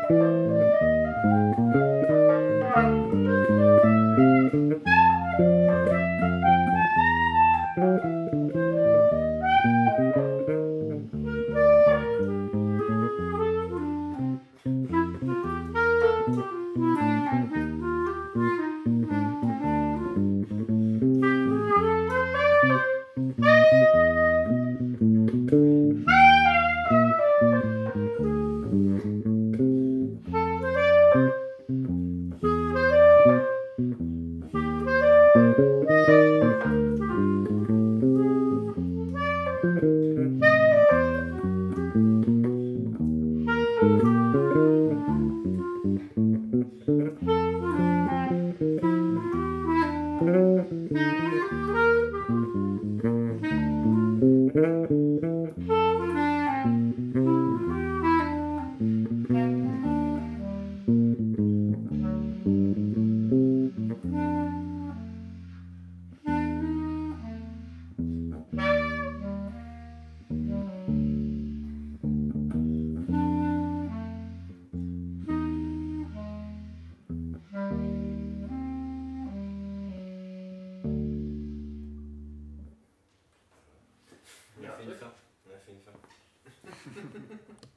Thank you. Mm-hmm. fait une fin. On a fait une.